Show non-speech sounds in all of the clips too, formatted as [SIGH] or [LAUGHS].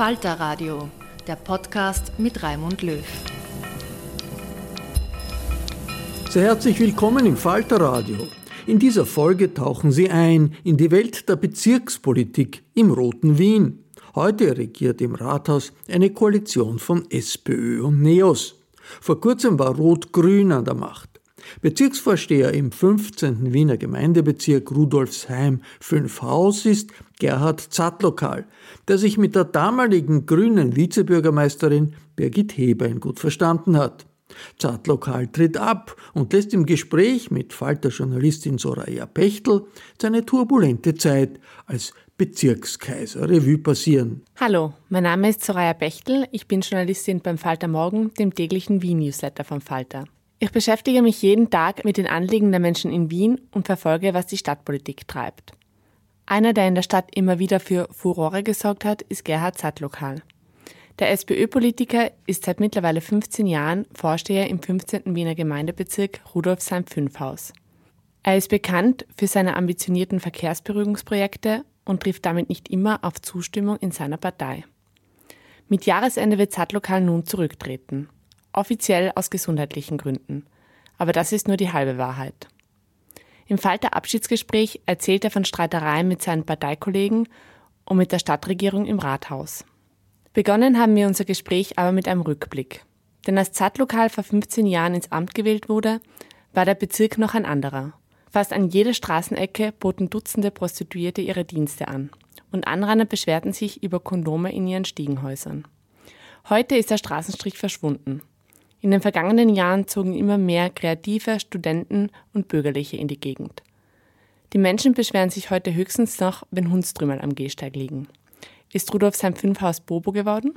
Falter Radio, der Podcast mit Raimund Löw. Sehr herzlich willkommen im Falterradio. In dieser Folge tauchen Sie ein in die Welt der Bezirkspolitik im roten Wien. Heute regiert im Rathaus eine Koalition von SPÖ und NEOS. Vor kurzem war Rot-Grün an der Macht. Bezirksvorsteher im 15. Wiener Gemeindebezirk Rudolfsheim 5 Haus ist Gerhard Zattlokal, der sich mit der damaligen grünen Vizebürgermeisterin Birgit Hebein gut verstanden hat. Zartlokal tritt ab und lässt im Gespräch mit Falter-Journalistin Soraya Pechtel seine turbulente Zeit als Bezirkskaiser Revue passieren. Hallo, mein Name ist Soraya Bechtel, ich bin Journalistin beim Falter Morgen, dem täglichen Wien-Newsletter vom Falter. Ich beschäftige mich jeden Tag mit den Anliegen der Menschen in Wien und verfolge, was die Stadtpolitik treibt. Einer, der in der Stadt immer wieder für Furore gesorgt hat, ist Gerhard Zattlokal. Der SPÖ-Politiker ist seit mittlerweile 15 Jahren Vorsteher im 15. Wiener Gemeindebezirk Rudolfsheim-5-Haus. Er ist bekannt für seine ambitionierten Verkehrsberuhigungsprojekte und trifft damit nicht immer auf Zustimmung in seiner Partei. Mit Jahresende wird Zadlokal nun zurücktreten. Offiziell aus gesundheitlichen Gründen. Aber das ist nur die halbe Wahrheit. Im Falter Abschiedsgespräch erzählt er von Streitereien mit seinen Parteikollegen und mit der Stadtregierung im Rathaus. Begonnen haben wir unser Gespräch aber mit einem Rückblick. Denn als Zadlokal vor 15 Jahren ins Amt gewählt wurde, war der Bezirk noch ein anderer. Fast an jeder Straßenecke boten Dutzende Prostituierte ihre Dienste an. Und Anrainer beschwerten sich über Kondome in ihren Stiegenhäusern. Heute ist der Straßenstrich verschwunden. In den vergangenen Jahren zogen immer mehr Kreative, Studenten und Bürgerliche in die Gegend. Die Menschen beschweren sich heute höchstens noch, wenn Hundstrümel am Gehsteig liegen. Ist Rudolf sein Fünfhaus Bobo geworden?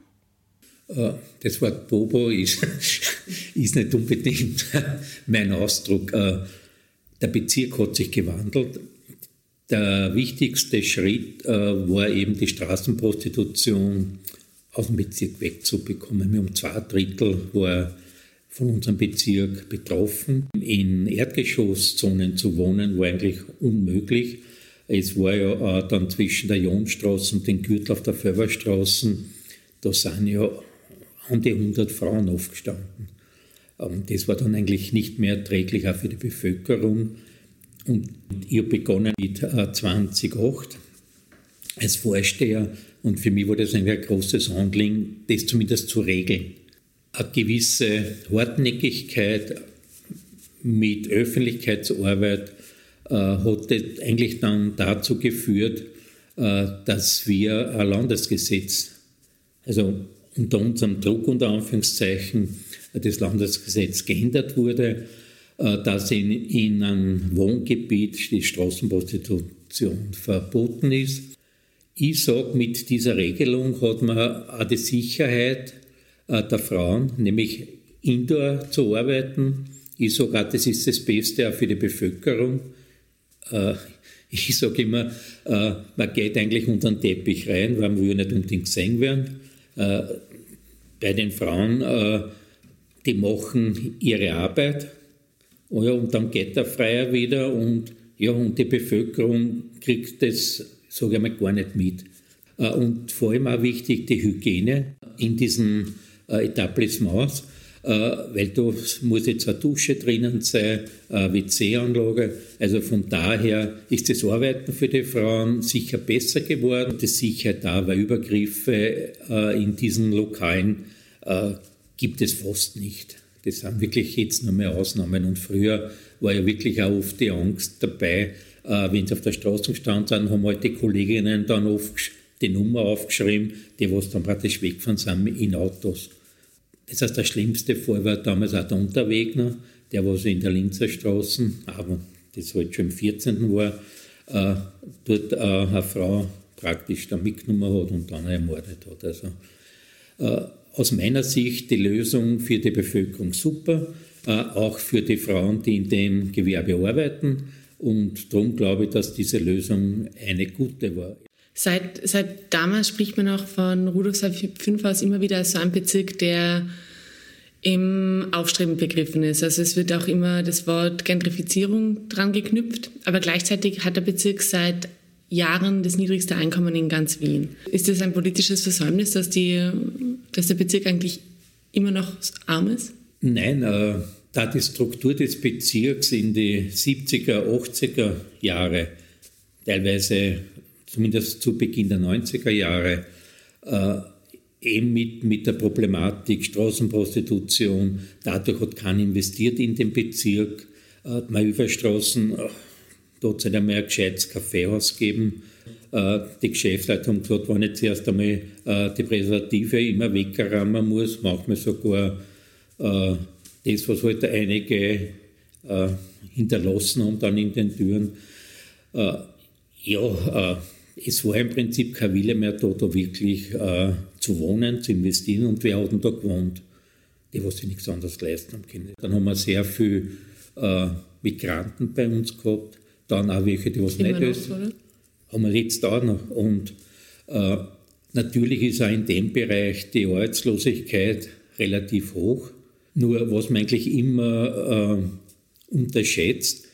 Äh, das Wort Bobo ist, [LAUGHS] ist nicht unbedingt [LAUGHS] mein Ausdruck. Äh, der Bezirk hat sich gewandelt. Der wichtigste Schritt äh, war eben die Straßenprostitution aus dem Bezirk wegzubekommen. Haben zwei Drittel war von unserem Bezirk betroffen. In Erdgeschosszonen zu wohnen war eigentlich unmöglich. Es war ja äh, dann zwischen der Jonstraße und den Gürtel auf der Förberstraße, da sind ja an die 100 Frauen aufgestanden. Ähm, das war dann eigentlich nicht mehr erträglich auch für die Bevölkerung. Und ich habe begonnen mit äh, 2008 als Vorsteher und für mich war das ein großes Handling, das zumindest zu regeln. Eine gewisse Hartnäckigkeit mit Öffentlichkeitsarbeit hat eigentlich dann dazu geführt, dass wir ein Landesgesetz, also unter unserem Druck unter Anführungszeichen, das Landesgesetz geändert wurde, dass in, in einem Wohngebiet die Straßenprostitution verboten ist. Ich sage, mit dieser Regelung hat man auch die Sicherheit der Frauen, nämlich indoor zu arbeiten. Ich sage auch, das ist das Beste auch für die Bevölkerung. Äh, ich sage immer, äh, man geht eigentlich unter den Teppich rein, weil man nicht unbedingt gesehen werden. Äh, bei den Frauen, die machen ihre Arbeit oh und dann geht der Freier wieder und, ja, und die Bevölkerung kriegt das, sage ich mal, gar nicht mit. Und vor allem auch wichtig die Hygiene in diesen Etablissements. Äh, weil da muss jetzt eine Dusche drinnen sein, eine WC-Anlage. Also von daher ist das Arbeiten für die Frauen sicher besser geworden. Das Sicherheit da, weil Übergriffe äh, in diesen Lokalen äh, gibt es fast nicht. Das sind wirklich jetzt nur mehr Ausnahmen. Und früher war ja wirklich auch oft die Angst dabei, wenn sie auf der Straße gestanden sind, haben halt die Kolleginnen dann oft die Nummer aufgeschrieben, die was dann praktisch weggefahren sind in Autos. Das heißt, der schlimmste Fall war damals auch der Unterwegner, der was in der Linzer Straße, aber das halt schon im 14. war, äh, dort äh, eine Frau praktisch da mitgenommen hat und dann ermordet hat. Also äh, aus meiner Sicht die Lösung für die Bevölkerung super, äh, auch für die Frauen, die in dem Gewerbe arbeiten. Und darum glaube ich, dass diese Lösung eine gute war. Seit, seit damals spricht man auch von Rudolfsheim 5 aus immer wieder als so ein Bezirk, der im Aufstreben begriffen ist. Also es wird auch immer das Wort Gentrifizierung dran geknüpft, aber gleichzeitig hat der Bezirk seit Jahren das niedrigste Einkommen in ganz Wien. Ist das ein politisches Versäumnis, dass, die, dass der Bezirk eigentlich immer noch arm ist? Nein, äh, da die Struktur des Bezirks in die 70er, 80er Jahre, teilweise zumindest zu Beginn der 90er Jahre, äh, eben mit, mit der Problematik Straßenprostitution. Dadurch hat keiner investiert in den Bezirk. Äh, Malüberstraßen, äh, dort hat einmal ein gescheites Kaffeehaus gegeben. Äh, die Geschäftsleitung haben gesagt, wenn ich zuerst einmal die Präservative immer wegrammen muss, macht man sogar das, was halt einige hinterlassen haben dann in den Türen. Ja, es war im Prinzip kein Wille mehr da, da wirklich äh, zu wohnen, zu investieren. Und wer hat denn da gewohnt? Die, was sich nichts anderes leisten haben können. Dann haben wir sehr viele äh, Migranten bei uns gehabt, dann auch welche, die was nicht noch, Haben wir jetzt auch noch. Und äh, natürlich ist auch in dem Bereich die Arbeitslosigkeit relativ hoch. Nur was man eigentlich immer äh, unterschätzt,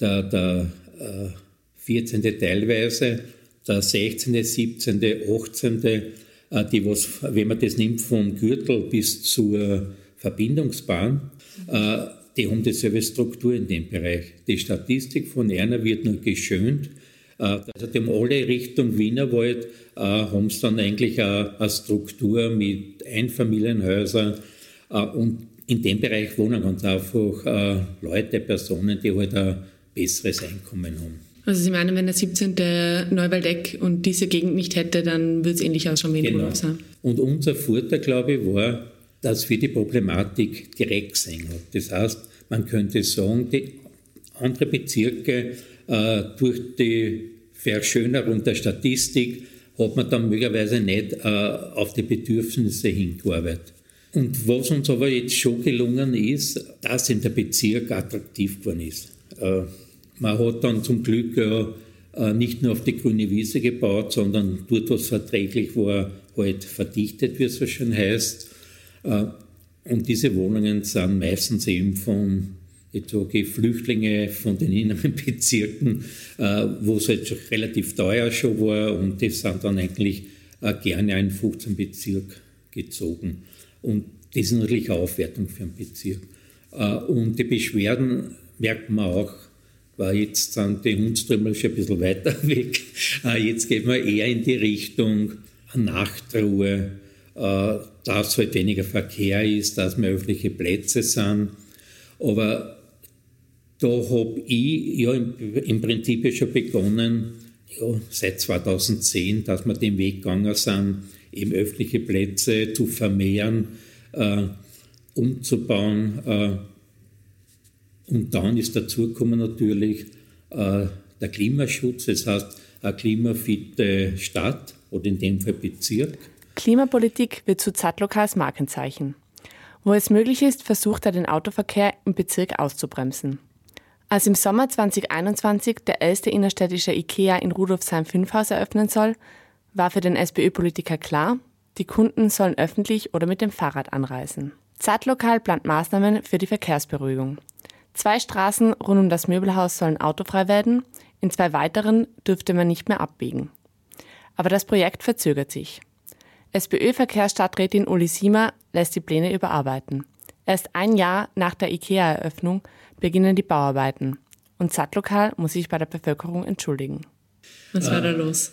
der, der 14. Äh, teilweise, der 16., 17., 18., die was, wenn man das nimmt vom Gürtel bis zur Verbindungsbahn, äh, die haben dieselbe Struktur in dem Bereich. Die Statistik von Erna wird nur geschönt. Äh, also die alle Richtung Wienerwald, äh, haben sie dann eigentlich eine Struktur mit Einfamilienhäusern und in dem Bereich wohnen ganz einfach Leute, Personen, die halt ein besseres Einkommen haben. Also Sie meinen, wenn der 17. Neuwaldeck und diese Gegend nicht hätte, dann würde es ähnlich ausschauen wie in genau. Rudolfsheim. Und unser Vorteil, glaube ich, war, dass wir die Problematik direkt sehen. Das heißt, man könnte sagen, die anderen Bezirke äh, durch die Verschönerung der Statistik hat man dann möglicherweise nicht äh, auf die Bedürfnisse hingearbeitet. Und was uns aber jetzt schon gelungen ist, dass in der Bezirk attraktiv geworden ist. Äh, man hat dann zum Glück äh, nicht nur auf die grüne Wiese gebaut, sondern dort, was verträglich war, halt verdichtet, wie es so schön heißt. Äh, und diese Wohnungen sind meistens eben von jetzt sage ich, Flüchtlinge von den inneren Bezirken, äh, wo es halt relativ teuer schon war und die sind dann eigentlich gerne in 15 Bezirk gezogen. Und das ist natürlich eine Aufwertung für einen Bezirk. Und die Beschwerden merkt man auch weil jetzt sind die Hundströmmel schon ein bisschen weiter [LAUGHS] weg. Äh, jetzt geht man eher in die Richtung Nachtruhe, äh, dass halt weniger Verkehr ist, dass mehr öffentliche Plätze sind. Aber da habe ich ja im, im Prinzip schon begonnen, ja, seit 2010, dass wir den Weg gegangen sind, eben öffentliche Plätze zu vermehren, äh, umzubauen. Und dann ist dazugekommen natürlich äh, der Klimaschutz, das heißt eine klimafitte Stadt oder in dem Fall Bezirk. Klimapolitik wird zu Zadlokals Markenzeichen. Wo es möglich ist, versucht er den Autoverkehr im Bezirk auszubremsen. Als im Sommer 2021 der erste innerstädtische IKEA in Rudolfsheim-Fünfhaus eröffnen soll, war für den SPÖ-Politiker klar, die Kunden sollen öffentlich oder mit dem Fahrrad anreisen. Zadlokal plant Maßnahmen für die Verkehrsberuhigung. Zwei Straßen rund um das Möbelhaus sollen autofrei werden, in zwei weiteren dürfte man nicht mehr abbiegen. Aber das Projekt verzögert sich. SPÖ-Verkehrsstadträtin Uli Siemer lässt die Pläne überarbeiten. Erst ein Jahr nach der IKEA-Eröffnung beginnen die Bauarbeiten und Zadlokal muss sich bei der Bevölkerung entschuldigen. Was war da los?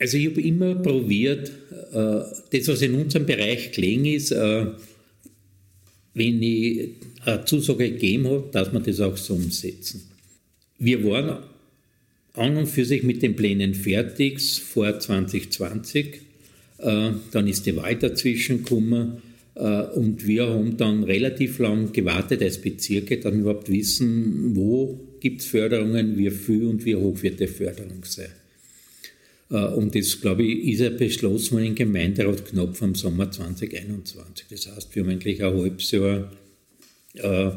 Also ich habe immer probiert, äh, das, was in unserem Bereich gelegen ist, äh, wenn ich eine Zusage gegeben habe, dass wir das auch so umsetzen. Wir waren an und für sich mit den Plänen fertig vor 2020. Äh, dann ist die Wahl dazwischen gekommen äh, und wir haben dann relativ lang gewartet als Bezirke, dass wir überhaupt wissen, wo gibt es Förderungen, wie viel und wie hoch wird die Förderung sein. Äh, und das, glaube ich, ist ja beschlossen im Gemeinderat knapp vom Sommer 2021. Das heißt, wir haben eigentlich ein halbes Jahr, äh,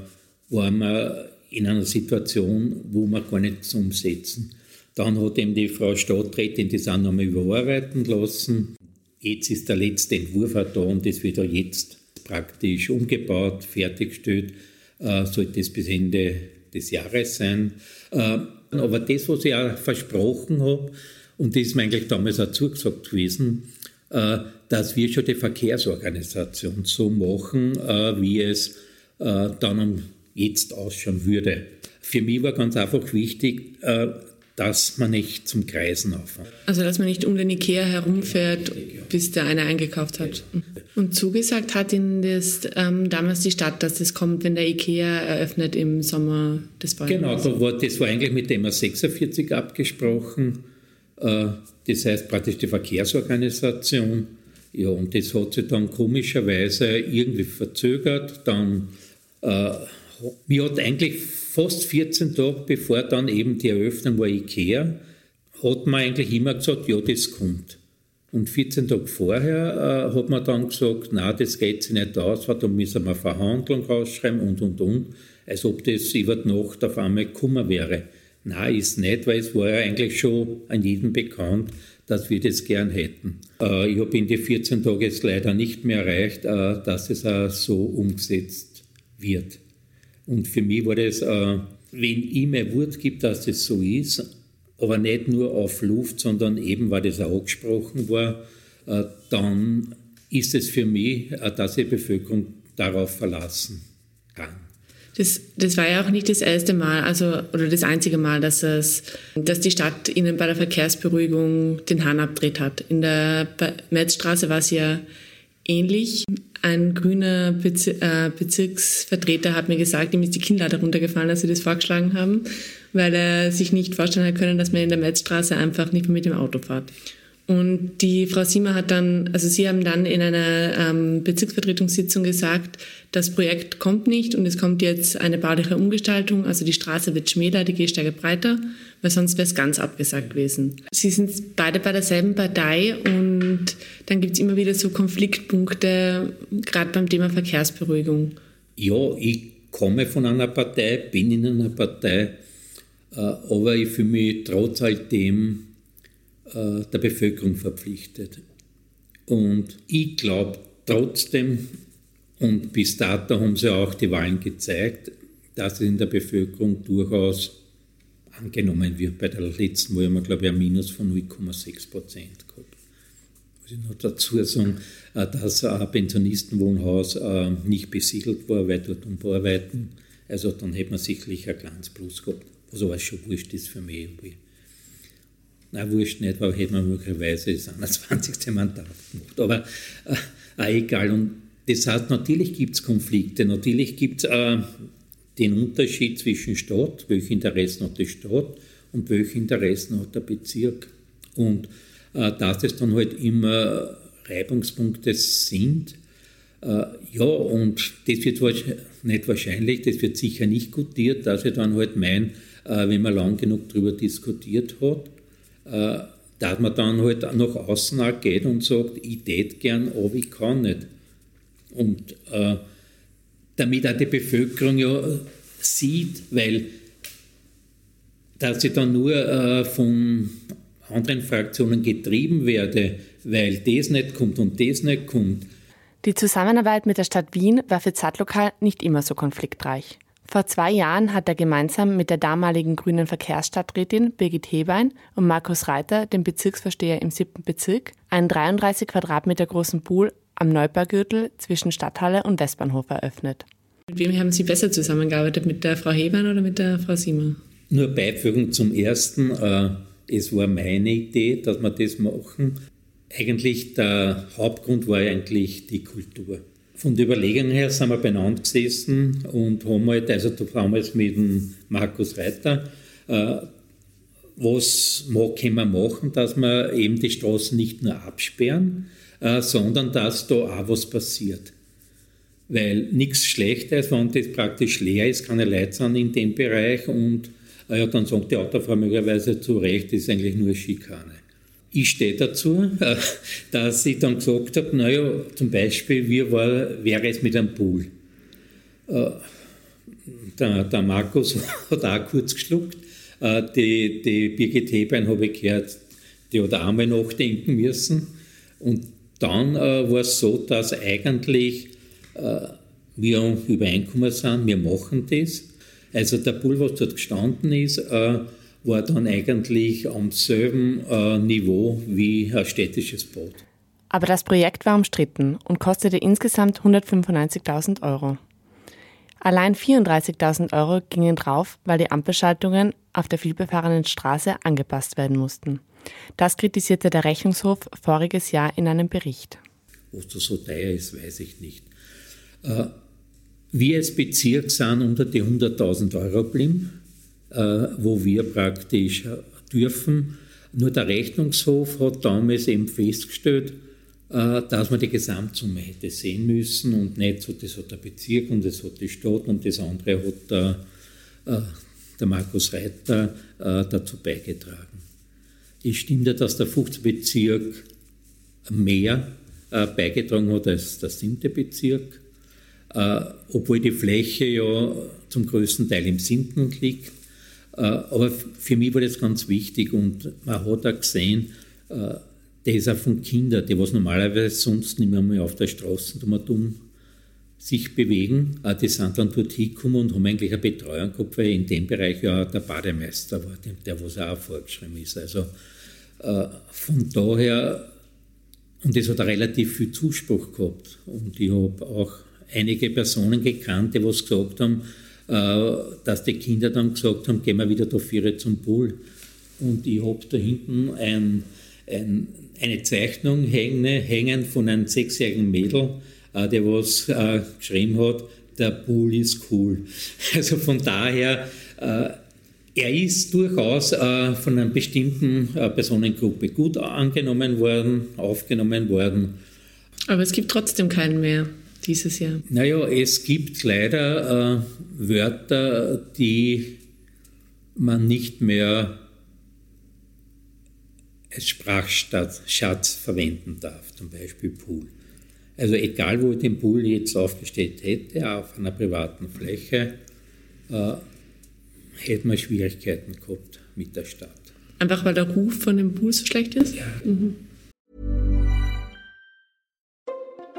waren wir in einer Situation, wo wir gar nichts umsetzen. Dann hat eben die Frau Stadträtin das auch nochmal überarbeiten lassen. Jetzt ist der letzte Entwurf auch da und das wird auch jetzt praktisch umgebaut, fertiggestellt. Äh, sollte es bis Ende des Jahres sein. Äh, aber das, was ich auch versprochen habe, und das ist mir eigentlich damals auch zugesagt gewesen, äh, dass wir schon die Verkehrsorganisation so machen, äh, wie es äh, dann jetzt ausschauen würde. Für mich war ganz einfach wichtig, dass man nicht zum Kreisen aufhört. Also, dass man nicht um den Ikea herumfährt, bis der eine eingekauft hat. Und zugesagt hat Ihnen das ähm, damals die Stadt, dass das kommt, wenn der Ikea eröffnet im Sommer des Folgenden Genau, da war, das war eigentlich mit dem 46 abgesprochen. Äh, das heißt praktisch die Verkehrsorganisation. Ja, und das hat sich dann komischerweise irgendwie verzögert. Dann, äh, mir hat eigentlich fast 14 Tage bevor dann eben die Eröffnung war IKEA, hat man eigentlich immer gesagt, ja, das kommt. Und 14 Tage vorher äh, hat man dann gesagt, na, das geht sich nicht aus, da müssen wir Verhandlung ausschreiben und, und, und, als ob das über die Nacht auf einmal gekommen wäre. Nein, ist nicht, weil es war ja eigentlich schon an jedem bekannt, dass wir das gern hätten. Äh, ich habe in die 14 Tage jetzt leider nicht mehr erreicht, äh, dass es auch so umgesetzt wird. Und für mich war das, äh, wenn ich mir Wort gibt, dass das so ist, aber nicht nur auf Luft, sondern eben, weil das auch angesprochen war, dann ist es für mich, dass die Bevölkerung darauf verlassen. Das, das war ja auch nicht das erste Mal, also oder das einzige Mal, dass es, dass die Stadt ihnen bei der Verkehrsberuhigung den Hahn abdreht hat. In der Metzstraße war es ja ähnlich. Ein grüner Bezir äh, Bezirksvertreter hat mir gesagt, ihm ist die Kinnlade runtergefallen, als sie das vorgeschlagen haben, weil er sich nicht vorstellen hat können, dass man in der Metzstraße einfach nicht mehr mit dem Auto fährt. Und die Frau Siemer hat dann, also Sie haben dann in einer ähm, Bezirksvertretungssitzung gesagt, das Projekt kommt nicht und es kommt jetzt eine bauliche Umgestaltung, also die Straße wird schmäler, die Gehsteige breiter, weil sonst wäre es ganz abgesagt gewesen. Sie sind beide bei derselben Partei und dann gibt es immer wieder so Konfliktpunkte, gerade beim Thema Verkehrsberuhigung. Ja, ich komme von einer Partei, bin in einer Partei, äh, aber ich fühle mich trotz all dem äh, der Bevölkerung verpflichtet. Und ich glaube trotzdem, und bis dato haben sie auch die Wahlen gezeigt, dass es in der Bevölkerung durchaus angenommen wird. Bei der letzten Wahl haben wir, glaube ich, ein Minus von 0,6 Prozent gehabt. Muss ich noch dazu sagen, äh, dass ein Pensionistenwohnhaus äh, nicht besiedelt war, weil dort Umbearbeiten, also dann hätte man sicherlich ein kleines Plus gehabt, was aber schon wurscht ist für mich. Na, wurscht nicht, weil hätte man möglicherweise das 21. Mandat gemacht. Aber äh, egal. Und das heißt, natürlich gibt es Konflikte, natürlich gibt es äh, den Unterschied zwischen Stadt, welche Interessen hat die Stadt und welche Interessen hat der Bezirk. Und äh, dass es dann halt immer Reibungspunkte sind, äh, ja, und das wird nicht wahrscheinlich, das wird sicher nicht gutiert, dass ich dann halt mein, äh, wenn man lang genug darüber diskutiert hat, äh, dass man dann halt nach außen auch geht und sagt, ich tät gern, aber ich kann nicht. Und äh, damit auch die Bevölkerung ja sieht, weil dass ich dann nur äh, von anderen Fraktionen getrieben werde, weil das nicht kommt und das nicht kommt. Die Zusammenarbeit mit der Stadt Wien war für Zadlokal nicht immer so konfliktreich. Vor zwei Jahren hat er gemeinsam mit der damaligen grünen Verkehrsstadträtin Birgit Hebein und Markus Reiter, dem Bezirksvorsteher im siebten Bezirk, einen 33 Quadratmeter großen Pool am Neubaugürtel zwischen Stadthalle und Westbahnhof eröffnet. Mit wem haben Sie besser zusammengearbeitet? Mit der Frau Hebein oder mit der Frau Siemer? Nur beifügen zum ersten. Äh, es war meine Idee, dass wir das machen. Eigentlich der Hauptgrund war eigentlich die Kultur. Von der Überlegung her sind wir beieinander gesessen und haben halt, also damals mit dem Markus Reiter, äh, was können wir machen, dass wir eben die Straßen nicht nur absperren, äh, sondern dass da auch was passiert. Weil nichts schlechter ist, wenn das praktisch leer ist, keine Leute sind in dem Bereich und äh, ja, dann sagt die Autofrau möglicherweise zu Recht, das ist eigentlich nur Schikane. Ich stehe dazu, dass ich dann gesagt habe, naja, zum Beispiel, wie war, wäre es mit einem Pool? Äh, der, der Markus [LAUGHS] hat auch kurz geschluckt. Äh, die, die Birgit Hebein habe ich gehört, die hat auch einmal nachdenken müssen. Und dann äh, war es so, dass eigentlich wir übereinkommen sind, wir machen das. Also der Pool, was dort gestanden ist, war dann eigentlich am selben äh, Niveau wie ein städtisches Boot. Aber das Projekt war umstritten und kostete insgesamt 195.000 Euro. Allein 34.000 Euro gingen drauf, weil die Ampelschaltungen auf der vielbefahrenen Straße angepasst werden mussten. Das kritisierte der Rechnungshof voriges Jahr in einem Bericht. Ob das so teuer ist, weiß ich nicht. Äh, wir als Bezirk sind unter die 100.000 Euro geblieben. Äh, wo wir praktisch dürfen. Nur der Rechnungshof hat damals eben festgestellt, äh, dass man die Gesamtsumme hätte sehen müssen und nicht so, das hat der Bezirk und das hat die Stadt und das andere hat der, äh, der Markus Reiter dazu beigetragen. Es stimmt ja, dass der 15. Bezirk mehr beigetragen hat als der 7. Bezirk, obwohl die Fläche ja zum größten Teil im 7. liegt. Äh, aber für mich war das ganz wichtig und man hat auch gesehen, äh, das auch von Kindern, die was normalerweise sonst nicht mehr auf der Straße dumm sich bewegen, äh, die sind dann dort hingekommen und haben eigentlich eine Betreuung gehabt, weil in dem Bereich ja der Bademeister war, der was auch vorgeschrieben ist. Also von daher, und das hat relativ viel Zuspruch gehabt. Und ich habe auch einige Personen gekannt, die was gesagt haben, äh, dass die Kinder dann gesagt haben, gehen wir wieder da vier zum Pool. Und ich habe da hinten ein, ein, eine Zeichnung hängen, hängen von einem sechsjährigen Mädel, äh, der was äh, geschrieben hat, der Pool ist cool. [LAUGHS] Also von daher, er ist durchaus von einer bestimmten Personengruppe gut angenommen worden, aufgenommen worden. Aber es gibt trotzdem keinen mehr dieses Jahr? Naja, es gibt leider äh, Wörter, die man nicht mehr als Sprachschatz verwenden darf, zum Beispiel Pool. Also egal, wo ich den Pool jetzt aufgestellt hätte, auf einer privaten Fläche, äh, hätte man Schwierigkeiten gehabt mit der Stadt. Einfach weil der Ruf von dem Pool so schlecht ist? Ja. Mhm.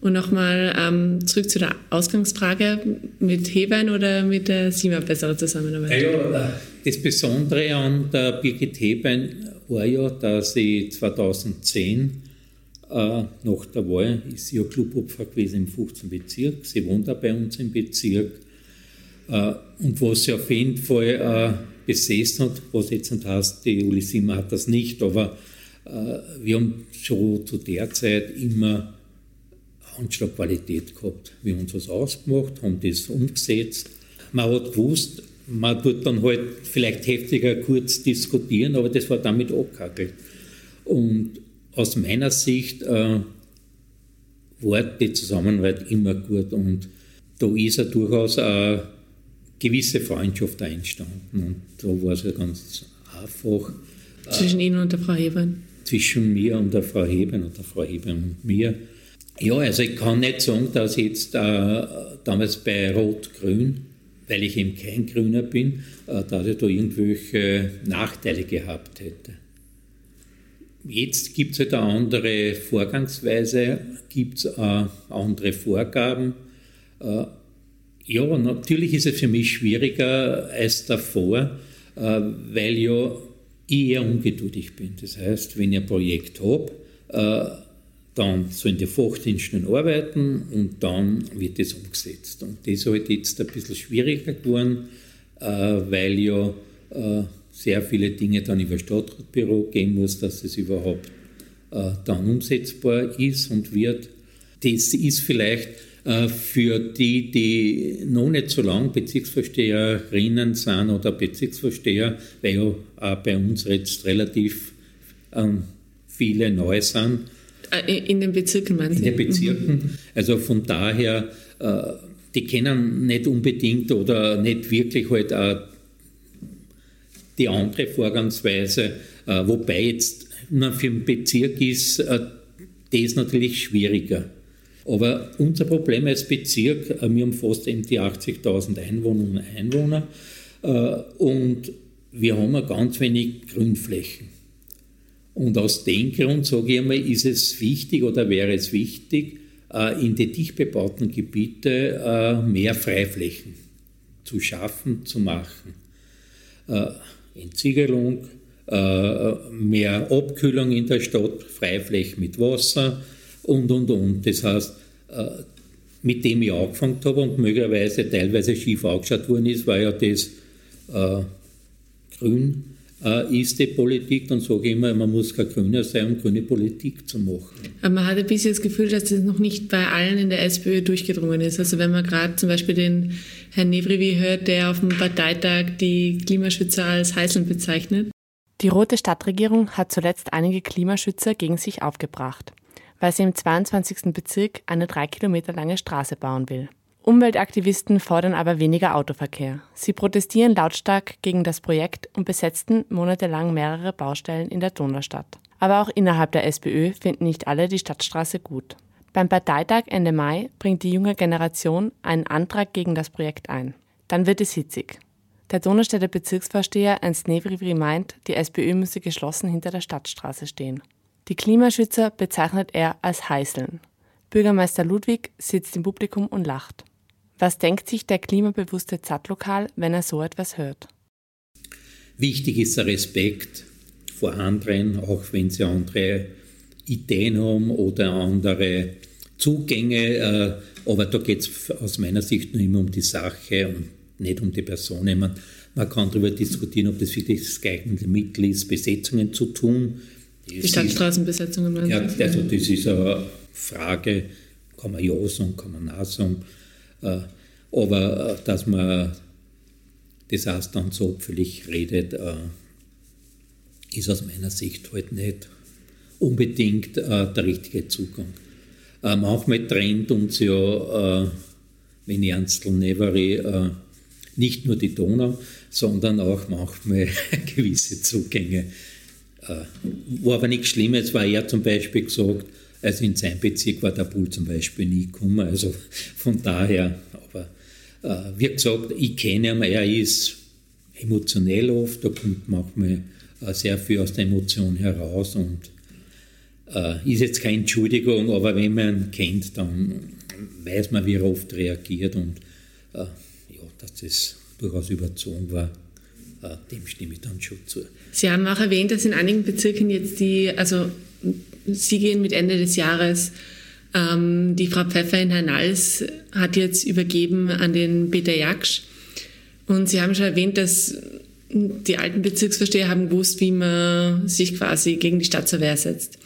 Und nochmal ähm, zurück zu der Ausgangsfrage, mit Hebein oder mit der SIMA bessere Zusammenarbeit? Ja, das Besondere an der Birgit Hebein war ja, dass sie 2010 äh, nach der Wahl ist ja Clubopfer gewesen im 15. Bezirk. Sie wohnt auch bei uns im Bezirk. Äh, und was sie auf jeden Fall äh, besessen hat, was jetzt nicht heißt, die Uli Simmer hat das nicht, aber äh, wir haben schon zu der Zeit immer Anschlagqualität gehabt. Wir haben uns was ausgemacht, haben das umgesetzt. Man hat gewusst, man tut dann halt vielleicht heftiger kurz diskutieren, aber das war damit abgehackelt. Und aus meiner Sicht äh, war die Zusammenarbeit immer gut und da ist ja durchaus eine gewisse Freundschaft entstanden und da war es ja ganz einfach. Zwischen Ihnen und der Frau Hebern? Zwischen mir und der Frau Hebern und der Frau Hebern und mir. Ja, also ich kann nicht sagen, dass jetzt äh, damals bei Rot-Grün, weil ich eben kein Grüner bin, äh, dass ich da irgendwelche Nachteile gehabt hätte. Jetzt gibt es halt eine andere Vorgangsweise, gibt es äh, andere Vorgaben. Äh, ja, natürlich ist es für mich schwieriger als davor, äh, weil ja ich eher ungeduldig bin. Das heißt, wenn ich ein Projekt habe, dann sollen die Fachdienste arbeiten und dann wird das umgesetzt. Und das ist halt jetzt ein bisschen schwieriger geworden, äh, weil ja äh, sehr viele Dinge dann über Stadtratbüro gehen muss, dass es überhaupt äh, dann umsetzbar ist und wird. Das ist vielleicht für die, die noch nicht so lange Bezirksvorsteherinnen sind oder Bezirksvorsteher, weil ja auch bei uns jetzt relativ ähm, viele neu sind, in den Bezirken meinst du? In den Bezirken. Mhm. Also von daher, äh, die kennen nicht unbedingt oder nicht wirklich halt auch die andere Vorgangsweise, äh, wobei jetzt für den Bezirk ist das natürlich schwieriger. Aber unser Problem als Bezirk, wir haben fast eben die 80.000 Einwohnerinnen und Einwohner und wir haben ganz wenig Grünflächen. Und aus dem Grund, sage ich einmal, ist es wichtig oder wäre es wichtig, äh, in die dicht bebauten Gebiete äh, mehr Freiflächen zu schaffen, zu machen. Äh, Entsiegelung, mehr Abkühlung in der Stadt, Freiflächen mit Wasser und, und, und. Das heißt, mit dem ich angefangen habe und möglicherweise teilweise schief angeschaut worden ist, war ja das Grün äh, ist die Politik, dann sage ich immer, man muss kein Grüner sein, um grüne Politik zu machen. Aber man hat ein bisschen das Gefühl, dass das noch nicht bei allen in der SPÖ durchgedrungen ist. Also wenn man gerade zum Beispiel den Herrn Nevrivi hört, der auf dem Parteitag die Klimaschützer als Heißeln bezeichnet. Die rote Stadtregierung hat zuletzt einige Klimaschützer gegen sich aufgebracht, weil sie im 22. Bezirk eine drei Kilometer lange Straße bauen will. Umweltaktivisten fordern aber weniger Autoverkehr. Sie protestieren lautstark gegen das Projekt und besetzten monatelang mehrere Baustellen in der Donaustadt. Aber auch innerhalb der SPÖ finden nicht alle die Stadtstraße gut. Beim Parteitag Ende Mai bringt die junge Generation einen Antrag gegen das Projekt ein. Dann wird es hitzig. Der Donaustädter Bezirksvorsteher Ernst Nevrivri meint, die SPÖ müsse geschlossen hinter der Stadtstraße stehen. Die Klimaschützer bezeichnet er als Heißeln. Bürgermeister Ludwig sitzt im Publikum und lacht. Was denkt sich der klimabewusste Zattlokal, wenn er so etwas hört? Wichtig ist der Respekt vor anderen, auch wenn sie andere Ideen haben oder andere Zugänge. Äh, aber da geht es aus meiner Sicht nur immer um die Sache und nicht um die Personen. Man, man kann darüber diskutieren, ob das wirklich das geeignete Mittel ist, Besetzungen zu tun. Das die Stadtstraßenbesetzungen? Ja, also das ist eine Frage, kann man ja sagen, kann man nein sagen. Äh, aber äh, dass man das heißt dann so völlig redet, äh, ist aus meiner Sicht halt nicht unbedingt der richtige Zugang. Manchmal trennt uns ja, wenn Ernstl Nevery, nicht nur die Donau, sondern auch manchmal [LAUGHS] gewisse Zugänge. War aber nichts Schlimmes, weil er zum Beispiel gesagt, also in seinem Bezirk war der Pool zum Beispiel nie gekommen. Also von daher, aber äh, wie gesagt, ich kenne ihn, er ist emotionell oft, da kommt manchmal äh, sehr viel aus der Emotion heraus und Äh, ist jetzt keine Entschuldigung, aber wenn man ihn kennt, dann weiß man, wie er oft reagiert und äh, ja, dass das durchaus überzogen war, äh, dem stimme ich dann schon zu. Sie haben auch erwähnt, dass in einigen Bezirken jetzt die, also Sie gehen mit Ende des Jahres ähm, die Frau Pfeffer in Hernals hat jetzt übergeben an den Peter Jaksch. Und Sie haben schon erwähnt, dass die alten Bezirksvorsteher haben gewusst, wie man sich quasi gegen die Stadt zur Wehr setzt.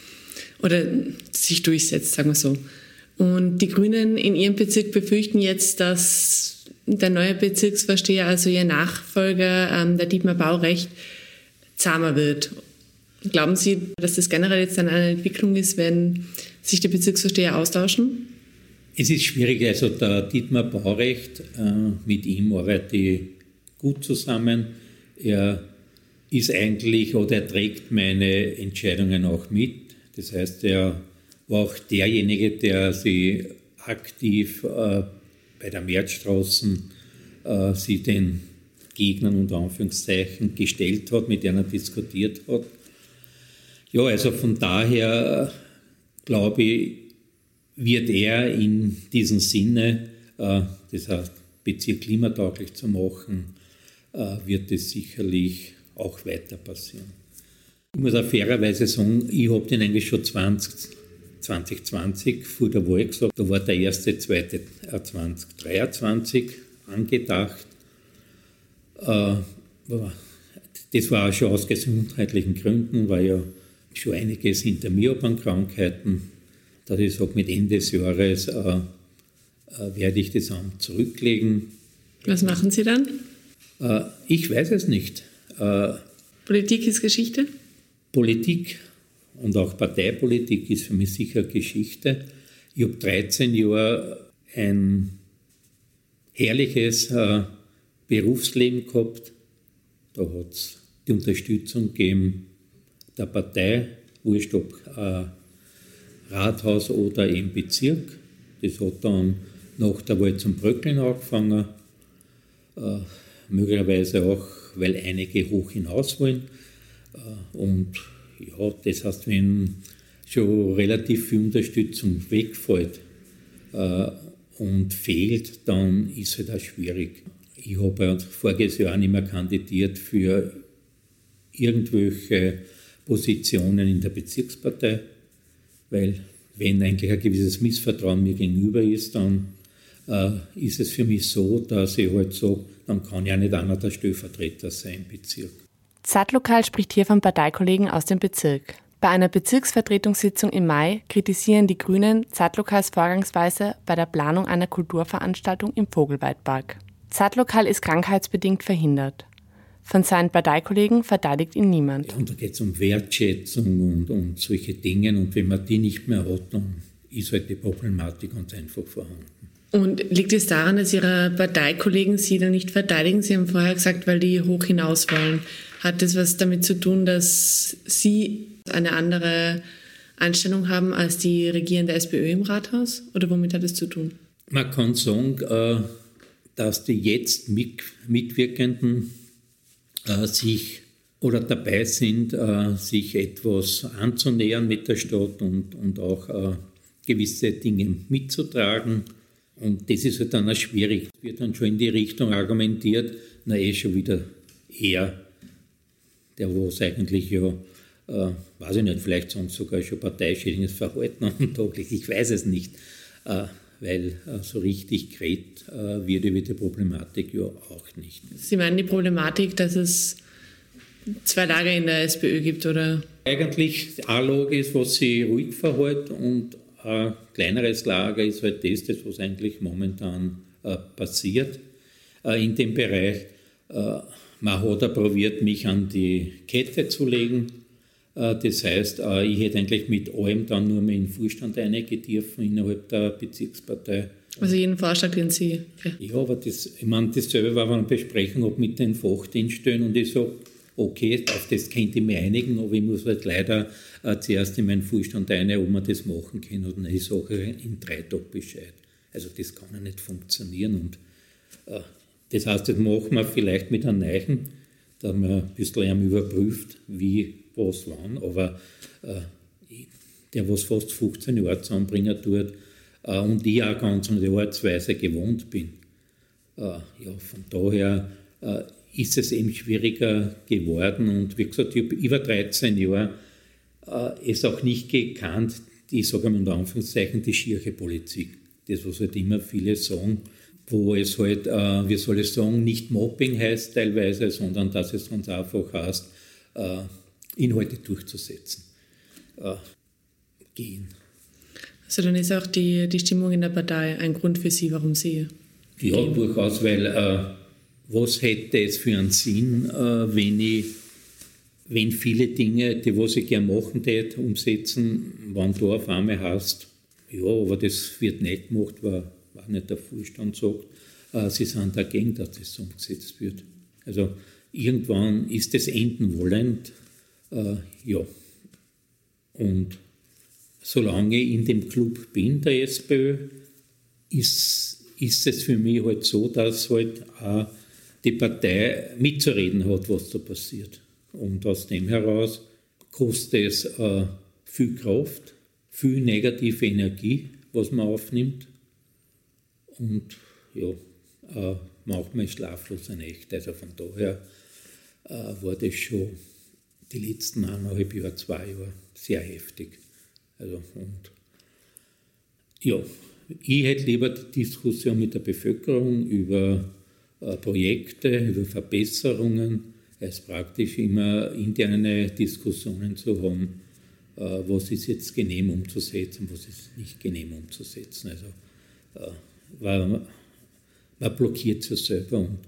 Oder sich durchsetzt, sagen wir so. Und die Grünen in ihrem Bezirk befürchten jetzt, dass der neue Bezirksvorsteher, also ihr Nachfolger, ähm, der Dietmar Baurecht, zahmer wird. Glauben Sie, dass das generell jetzt eine Entwicklung ist, wenn sich die Bezirksvorsteher austauschen? Es ist schwierig. Also der Dietmar Baurecht, äh, mit ihm arbeite ich gut zusammen. Er ist eigentlich oder er trägt meine Entscheidungen auch mit. Das heißt, er war auch derjenige, der sich aktiv äh, bei der Märzstraßen äh, sie den Gegnern unter Anführungszeichen gestellt hat, mit denen er diskutiert hat. Ja, also von daher glaube ich, wird er in diesem Sinne, äh, das Bezirk klimatauglich zu machen, äh, wird es sicherlich auch weiter passieren. Ich muss auch fairerweise sagen, ich habe den eigentlich schon 20, 2020 vor der Wahl gesagt, da war der erste, zweite äh, 2023 angedacht. Äh, das war auch schon aus gesundheitlichen Gründen, weil ja schon einiges hinter mir habe an Krankheiten, dass ich sage, mit Ende des Jahres äh, äh, werde ich das Amt zurücklegen. Was machen Sie dann? Äh, ich weiß es nicht. Äh, Politik ist Geschichte? Politik und auch Parteipolitik ist für mich sicher Geschichte. Ich habe 13 Jahre ein herrliches äh, Berufsleben gehabt. Da hat es die Unterstützung gegeben der Partei, wurscht ob äh, Rathaus oder im Bezirk. Das hat dann nach der Wahl zum Bröckeln angefangen, äh, möglicherweise auch, weil einige hoch hinaus wollen. Äh, und ja, das heißt, wenn schon relativ viel Unterstützung wegfällt äh, und fehlt, dann ist es halt auch schwierig. Ich habe ja voriges Jahr nicht mehr kandidiert für irgendwelche Positionen in der Bezirkspartei, weil wenn eigentlich ein gewisses Missvertrauen mir gegenüber ist, dann äh, ist es für mich so, dass ich halt so, dann kann ja nicht einer der Stellvertreter sein im Bezirk. Zadlokal spricht hier von Parteikollegen aus dem Bezirk. Bei einer Bezirksvertretungssitzung im Mai kritisieren die Grünen Zadlokals Vorgangsweise bei der Planung einer Kulturveranstaltung im Vogelweidpark. Zadlokal ist krankheitsbedingt verhindert. Von seinen Parteikollegen verteidigt ihn niemand. Ja, und da geht es um Wertschätzung und, und solche Dinge. Und wenn man die nicht mehr hat, dann ist halt die Problematik ganz einfach vorhanden. Und liegt es daran, dass Ihre Parteikollegen Sie dann nicht verteidigen? Sie haben vorher gesagt, weil die hoch hinaus wollen. Hat das was damit zu tun, dass Sie eine andere Einstellung haben als die regierende SPÖ im Rathaus? Oder womit hat es zu tun? Man kann sagen, äh, dass die jetzt mitwirkenden äh, sich oder dabei sind, äh, sich etwas anzunähern mit der Stadt und, und auch äh, gewisse Dinge mitzutragen. Und das ist halt dann auch schwierig. Es wird dann schon in die Richtung argumentiert, na eh schon wieder er, der was eigentlich ja, äh, weiß ich nicht, vielleicht sonst sogar schon parteischädigendes Verhalten den Tag legt. Ich weiß es nicht, äh, weil äh, so richtig geredet äh, wird über die Problematik ja auch nicht. Sie meinen die Problematik, dass es zwei Lager in der SPÖ gibt, oder? Eigentlich ein Lager ist, was sie ruhig verhält und ein kleineres Lager ist halt das, das was eigentlich momentan äh, passiert äh, in dem Bereich. Äh, man hat probiert, mich an die Kette zu legen. Äh, das heißt, äh, ich hätte eigentlich mit allem dann nur mehr in den Vorstand einigen dürfen innerhalb der Bezirkspartei. Also jeden Vorschlag, den Sie. Ja, ja aber das, ich meine, dasselbe war, wenn eine Besprechung habe mit den Fachdienststellen und ich sage, okay, auf das könnte ich mich einigen, aber ich muss halt leider äh, zuerst in meinen Vorstand ein, ob man das machen kann oder nicht. Ich sage in drei Tagen Bescheid. Also das kann ja nicht funktionieren. Und äh, das heißt, das machen wir vielleicht mit einem Neichen, dass man ein bisschen überprüft, wie, was, wann. Aber äh, der was fast 15 Jahre zusammenbringen tut äh, und ich auch ganz an die Arbeitsweise gewohnt bin. Äh, ja, von daher äh, ist es eben schwieriger geworden und wie gesagt, ich über 13 Jahre äh, es auch nicht gekannt, die, ich sage mal unter Anführungszeichen, die schiere Politik. Das, was halt immer viele sagen, wo es halt, äh, wie soll ich sagen, nicht Mobbing heißt teilweise, sondern dass es ganz einfach heißt, äh, Inhalte durchzusetzen. Äh, gehen. Also dann ist auch die, die Stimmung in der Partei ein Grund für Sie, warum Sie. Ja, gehen. durchaus, weil äh, was hätte es für einen Sinn, äh, wenn ich wenn viele Dinge, die was ich gerne machen tät, umsetzen, wenn du auf einmal hast, ja, aber das wird nicht gemacht, weil, weil nicht der Vorstand sagt, äh, sie sind dagegen, dass das umgesetzt wird. Also irgendwann ist es enden wollend, äh, ja. Und solange ich in dem Club bin, der SPÖ, ist, ist es für mich halt so, dass halt auch die Partei mitzureden hat, was da passiert. Und aus dem heraus kostet es äh, viel Kraft, viel negative Energie, was man aufnimmt. Und ja, äh, manchmal schlaflose Nächte. Also von daher äh, war das schon die letzten eineinhalb Jahre, zwei Jahre sehr heftig. Also, und ja, ich hätte lieber die Diskussion mit der Bevölkerung über äh, Projekte, über Verbesserungen, als praktisch immer interne Diskussionen zu haben, äh, was ist jetzt genehm umzusetzen, was ist nicht genehm umzusetzen. Also, äh, weil man, blockiert sich selber und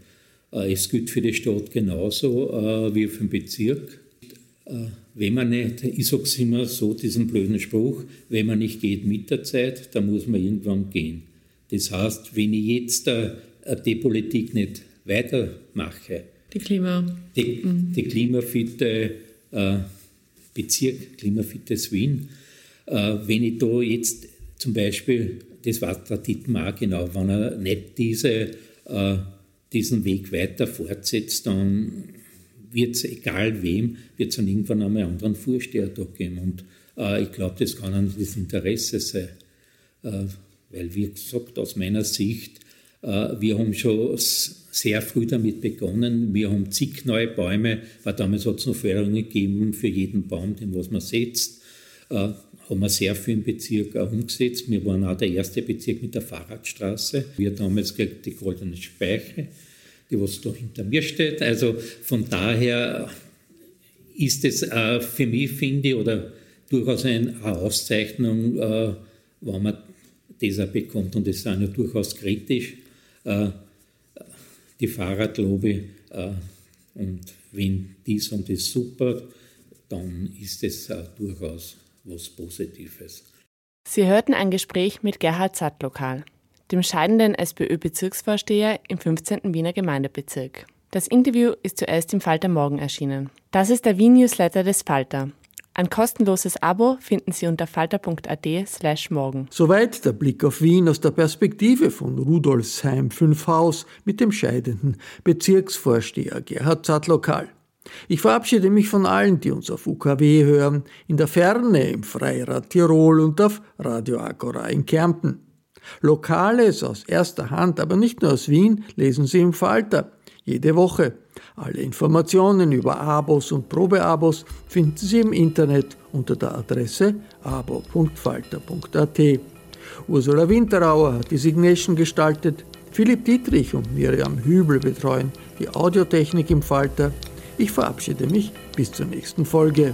äh, es gilt für die Stadt genauso äh, wie für den Bezirk. Äh, wenn man nicht, ich sage es immer so, diesen blöden Spruch, wenn man nicht geht mit der Zeit, dann muss man irgendwann gehen. Das heißt, wenn ich jetzt äh, die Politik nicht weitermache, die Klima. Die, mhm. die klimafitte äh, Bezirk, klimafittes Wien. Wenn ich da jetzt zum Beispiel, das war der Dietmar genau, wenn er nicht diese, diesen Weg weiter fortsetzt, dann wird es, egal wem, wird es dann irgendwann einmal einen anderen Vorsteher da geben. Und äh, ich glaube, das kann ein das Interesse sein. Äh, weil, wie gesagt, aus meiner Sicht, äh, wir haben schon sehr früh damit begonnen. Wir haben zig neue Bäume, weil damals hat es noch Förderungen gegeben für jeden Baum, den was man setzt. Äh, haben wir sehr viel im Bezirk auch umgesetzt. Wir waren auch der erste Bezirk mit der Fahrradstraße. Wir damals die Goldene Speiche, die was da hinter mir steht. Also von daher ist es äh, für mich, finde ich, oder durchaus eine Auszeichnung, äh, wenn man das auch bekommt. Und das ist auch durchaus kritisch. Äh, die Fahrradlobby. Äh, und wenn dies und das super, dann ist es äh, durchaus was Positives. Sie hörten ein Gespräch mit Gerhard Sattlokal, dem scheidenden SPÖ-Bezirksvorsteher im 15. Wiener Gemeindebezirk. Das Interview ist zuerst im Falter Morgen erschienen. Das ist der Wien-Newsletter des Falter. Ein kostenloses Abo finden Sie unter falter.at slash morgen. Soweit der Blick auf Wien aus der Perspektive von Rudolfsheim 5 Haus mit dem scheidenden Bezirksvorsteher Gerhard Zadlokal. Ich verabschiede mich von allen, die uns auf UKW hören, in der Ferne, im Freirad Tirol und auf Radio Agora in Kärnten. Lokales aus erster Hand, aber nicht nur aus Wien, lesen Sie im Falter. Jede Woche. Alle Informationen über Abos und Probeabos finden Sie im Internet unter der Adresse abo.falter.at. Ursula Winterauer hat die Signation gestaltet, Philipp Dietrich und Miriam Hübel betreuen die Audiotechnik im Falter. Ich verabschiede mich bis zur nächsten Folge.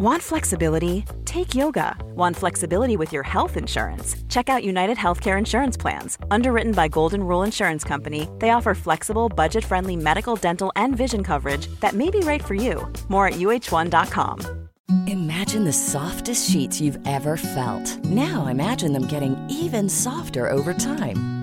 Want flexibility? Take yoga. Want flexibility with your health insurance? Check out United Healthcare Insurance Plans. Underwritten by Golden Rule Insurance Company, they offer flexible, budget friendly medical, dental, and vision coverage that may be right for you. More at uh1.com. Imagine the softest sheets you've ever felt. Now imagine them getting even softer over time.